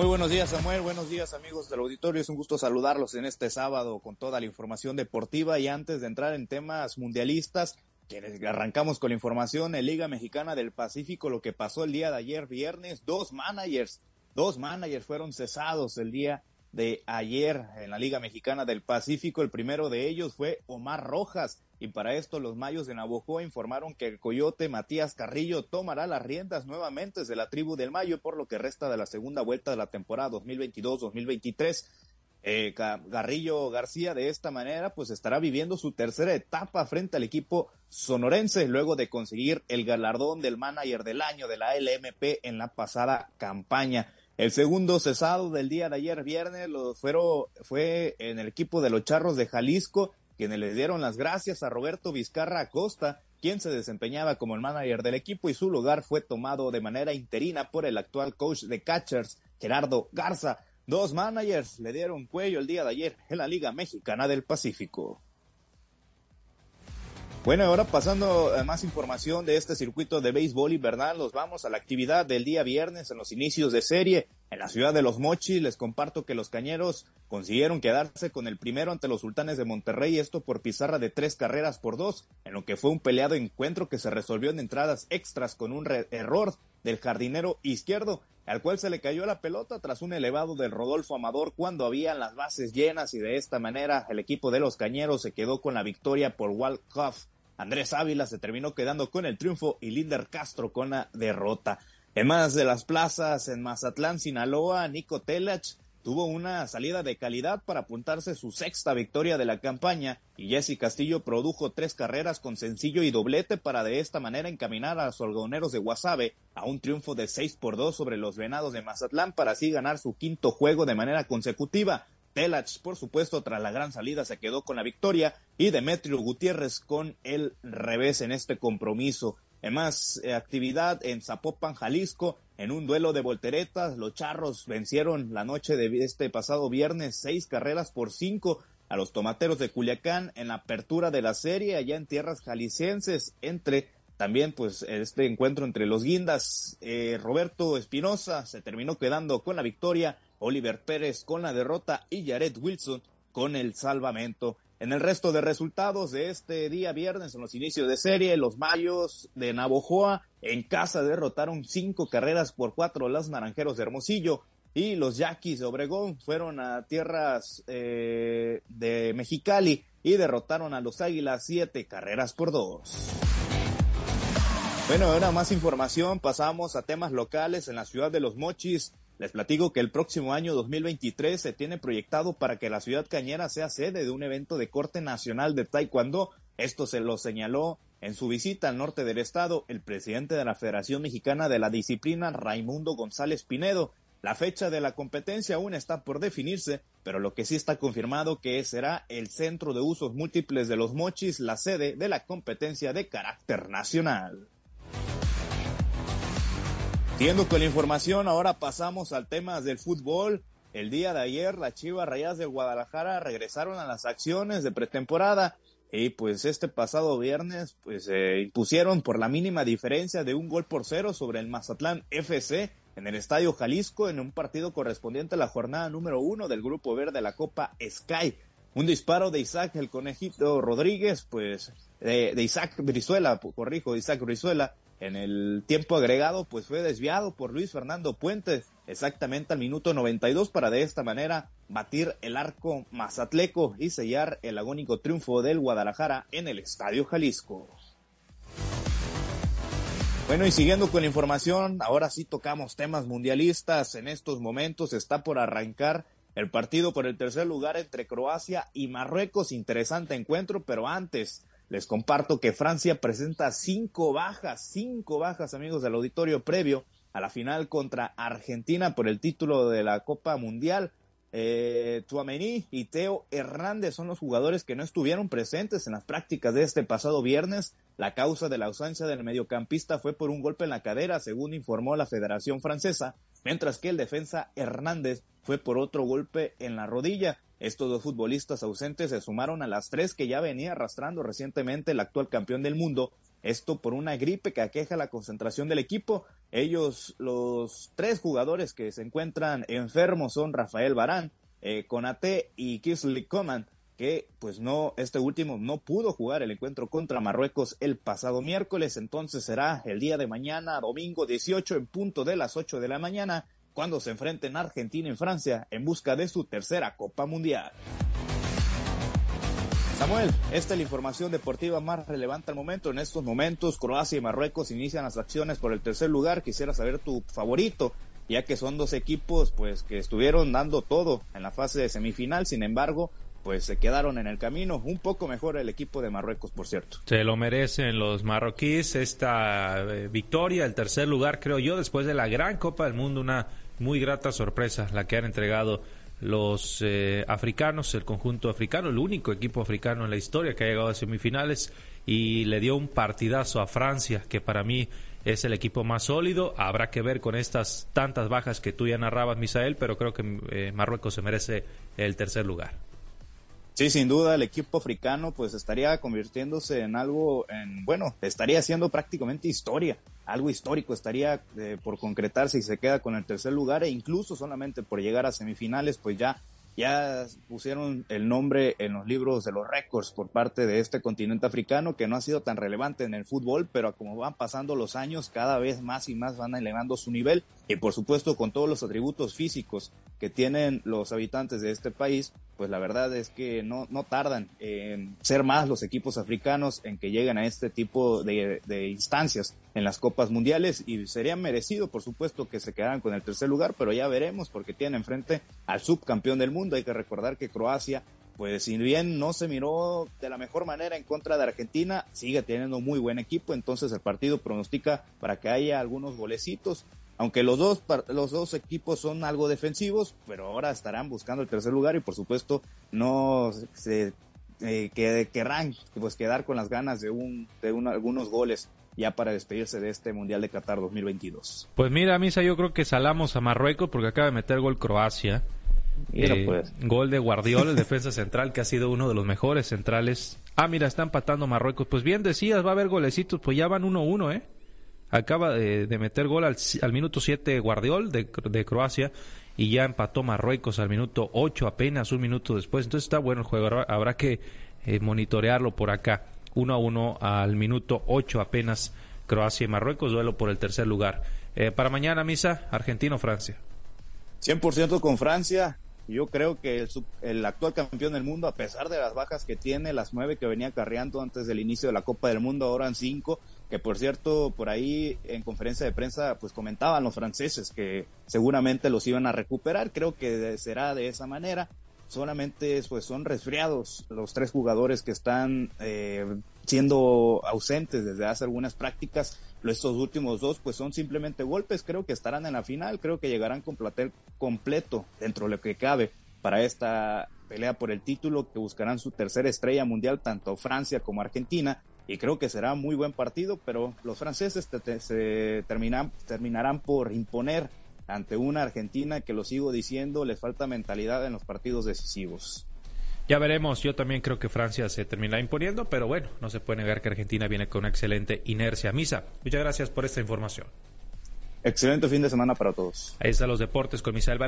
Muy buenos días, Samuel. Buenos días, amigos del auditorio. Es un gusto saludarlos en este sábado con toda la información deportiva. Y antes de entrar en temas mundialistas, que arrancamos con la información en Liga Mexicana del Pacífico, lo que pasó el día de ayer, viernes, dos managers, dos managers fueron cesados el día de ayer en la Liga Mexicana del Pacífico. El primero de ellos fue Omar Rojas. Y para esto los mayos de Navojoa informaron que el coyote Matías Carrillo tomará las riendas nuevamente de la tribu del Mayo por lo que resta de la segunda vuelta de la temporada 2022-2023. Eh, Garrillo García de esta manera pues estará viviendo su tercera etapa frente al equipo sonorense luego de conseguir el galardón del manager del año de la LMP en la pasada campaña. El segundo cesado del día de ayer viernes lo fueron, fue en el equipo de los Charros de Jalisco quienes le dieron las gracias a Roberto Vizcarra Acosta, quien se desempeñaba como el manager del equipo y su lugar fue tomado de manera interina por el actual coach de catchers, Gerardo Garza. Dos managers le dieron cuello el día de ayer en la Liga Mexicana del Pacífico. Bueno, ahora pasando a más información de este circuito de béisbol invernal, nos vamos a la actividad del día viernes en los inicios de serie. En la ciudad de Los Mochis les comparto que los cañeros consiguieron quedarse con el primero ante los sultanes de Monterrey, esto por pizarra de tres carreras por dos, en lo que fue un peleado encuentro que se resolvió en entradas extras con un error del jardinero izquierdo, al cual se le cayó la pelota tras un elevado del Rodolfo Amador cuando habían las bases llenas y de esta manera el equipo de los cañeros se quedó con la victoria por Walt. Andrés Ávila se terminó quedando con el triunfo y Linder Castro con la derrota. En más de las plazas en Mazatlán, Sinaloa, Nico Telach tuvo una salida de calidad para apuntarse su sexta victoria de la campaña y Jesse Castillo produjo tres carreras con sencillo y doblete para de esta manera encaminar a los algodoneros de Guasave a un triunfo de seis por dos sobre los venados de Mazatlán para así ganar su quinto juego de manera consecutiva. Telach, por supuesto, tras la gran salida se quedó con la victoria y Demetrio Gutiérrez con el revés en este compromiso. En más eh, actividad en Zapopan, Jalisco, en un duelo de volteretas, los charros vencieron la noche de este pasado viernes seis carreras por cinco a los tomateros de Culiacán en la apertura de la serie allá en tierras jaliscienses entre también pues este encuentro entre los guindas. Eh, Roberto Espinosa se terminó quedando con la victoria Oliver Pérez con la derrota y Jared Wilson con el salvamento. En el resto de resultados de este día viernes, en los inicios de serie, los Mayos de Navojoa en casa derrotaron cinco carreras por cuatro los Naranjeros de Hermosillo y los Yaquis de Obregón fueron a tierras eh, de Mexicali y derrotaron a los Águilas siete carreras por dos. Bueno, ahora más información, pasamos a temas locales en la ciudad de Los Mochis. Les platico que el próximo año 2023 se tiene proyectado para que la ciudad cañera sea sede de un evento de corte nacional de Taekwondo. Esto se lo señaló en su visita al norte del estado el presidente de la Federación Mexicana de la Disciplina, Raimundo González Pinedo. La fecha de la competencia aún está por definirse, pero lo que sí está confirmado que será el Centro de Usos Múltiples de los Mochis la sede de la competencia de carácter nacional. Siguiendo con la información, ahora pasamos al tema del fútbol. El día de ayer, las Chivas Rayas de Guadalajara regresaron a las acciones de pretemporada y pues este pasado viernes pues se impusieron por la mínima diferencia de un gol por cero sobre el Mazatlán FC en el Estadio Jalisco en un partido correspondiente a la jornada número uno del Grupo Verde de la Copa Sky. Un disparo de Isaac el Conejito Rodríguez, pues de, de Isaac Brizuela, corrijo, Isaac Brizuela, en el tiempo agregado, pues fue desviado por Luis Fernando Puentes, exactamente al minuto 92 para de esta manera batir el arco mazatleco y sellar el agónico triunfo del Guadalajara en el Estadio Jalisco. Bueno, y siguiendo con la información, ahora sí tocamos temas mundialistas. En estos momentos está por arrancar el partido por el tercer lugar entre Croacia y Marruecos. Interesante encuentro, pero antes les comparto que Francia presenta cinco bajas, cinco bajas, amigos del auditorio previo a la final contra Argentina por el título de la Copa Mundial. Eh, y Teo Hernández son los jugadores que no estuvieron presentes en las prácticas de este pasado viernes. La causa de la ausencia del mediocampista fue por un golpe en la cadera, según informó la Federación Francesa, mientras que el defensa Hernández fue por otro golpe en la rodilla. Estos dos futbolistas ausentes se sumaron a las tres que ya venía arrastrando recientemente el actual campeón del mundo, esto por una gripe que aqueja la concentración del equipo. Ellos, los tres jugadores que se encuentran enfermos son Rafael Barán, eh, Conate y Kisley Coman, que pues no, este último no pudo jugar el encuentro contra Marruecos el pasado miércoles, entonces será el día de mañana, domingo 18 en punto de las 8 de la mañana, cuando se enfrenten Argentina y Francia en busca de su tercera Copa Mundial. Samuel, esta es la información deportiva más relevante al momento. En estos momentos, Croacia y Marruecos inician las acciones por el tercer lugar. Quisiera saber tu favorito, ya que son dos equipos pues que estuvieron dando todo en la fase de semifinal. Sin embargo, pues se quedaron en el camino. Un poco mejor el equipo de Marruecos, por cierto. Se lo merecen los marroquíes esta eh, victoria, el tercer lugar, creo yo, después de la gran Copa del Mundo, una muy grata sorpresa la que han entregado los eh, africanos, el conjunto africano, el único equipo africano en la historia que ha llegado a semifinales y le dio un partidazo a Francia, que para mí es el equipo más sólido. Habrá que ver con estas tantas bajas que tú ya narrabas, Misael, pero creo que eh, Marruecos se merece el tercer lugar. Sí, sin duda, el equipo africano pues estaría convirtiéndose en algo, en, bueno, estaría haciendo prácticamente historia, algo histórico estaría eh, por concretarse y se queda con el tercer lugar e incluso solamente por llegar a semifinales pues ya ya pusieron el nombre en los libros de los récords por parte de este continente africano que no ha sido tan relevante en el fútbol, pero como van pasando los años, cada vez más y más van elevando su nivel y por supuesto con todos los atributos físicos que tienen los habitantes de este país, pues la verdad es que no, no tardan en ser más los equipos africanos en que lleguen a este tipo de, de instancias en las copas mundiales y sería merecido, por supuesto, que se quedaran con el tercer lugar, pero ya veremos porque tienen enfrente al subcampeón del mundo. Hay que recordar que Croacia, pues si bien no se miró de la mejor manera en contra de Argentina, sigue teniendo muy buen equipo, entonces el partido pronostica para que haya algunos golecitos. Aunque los dos, los dos equipos son algo defensivos, pero ahora estarán buscando el tercer lugar y por supuesto no se eh, que querrán pues quedar con las ganas de un de un, algunos goles ya para despedirse de este Mundial de Qatar 2022. Pues mira, Misa, yo creo que salamos a Marruecos porque acaba de meter gol Croacia. Eh, pues. Gol de Guardiola, el defensa central, que ha sido uno de los mejores centrales. Ah, mira, está empatando Marruecos. Pues bien decías, va a haber golecitos, pues ya van 1-1, ¿eh? Acaba de, meter gol al, minuto 7 Guardiol de, de, Croacia y ya empató Marruecos al minuto 8 apenas un minuto después. Entonces está bueno el juego, habrá, que eh, monitorearlo por acá. 1 a 1 al minuto 8 apenas Croacia y Marruecos, duelo por el tercer lugar. Eh, para mañana, Misa, Argentina o Francia. 100% con Francia. Yo creo que el, el, actual campeón del mundo, a pesar de las bajas que tiene, las nueve que venía carreando antes del inicio de la Copa del Mundo, ahora en cinco, que por cierto, por ahí en conferencia de prensa, pues comentaban los franceses que seguramente los iban a recuperar. Creo que será de esa manera solamente pues son resfriados los tres jugadores que están eh, siendo ausentes desde hace algunas prácticas. Estos últimos dos pues son simplemente golpes, creo que estarán en la final, creo que llegarán con platel completo dentro de lo que cabe para esta pelea por el título que buscarán su tercera estrella mundial tanto Francia como Argentina y creo que será muy buen partido, pero los franceses se terminan, terminarán por imponer ante una Argentina que lo sigo diciendo, le falta mentalidad en los partidos decisivos. Ya veremos, yo también creo que Francia se termina imponiendo, pero bueno, no se puede negar que Argentina viene con una excelente inercia. Misa, muchas gracias por esta información. Excelente fin de semana para todos. Ahí están los deportes con Misael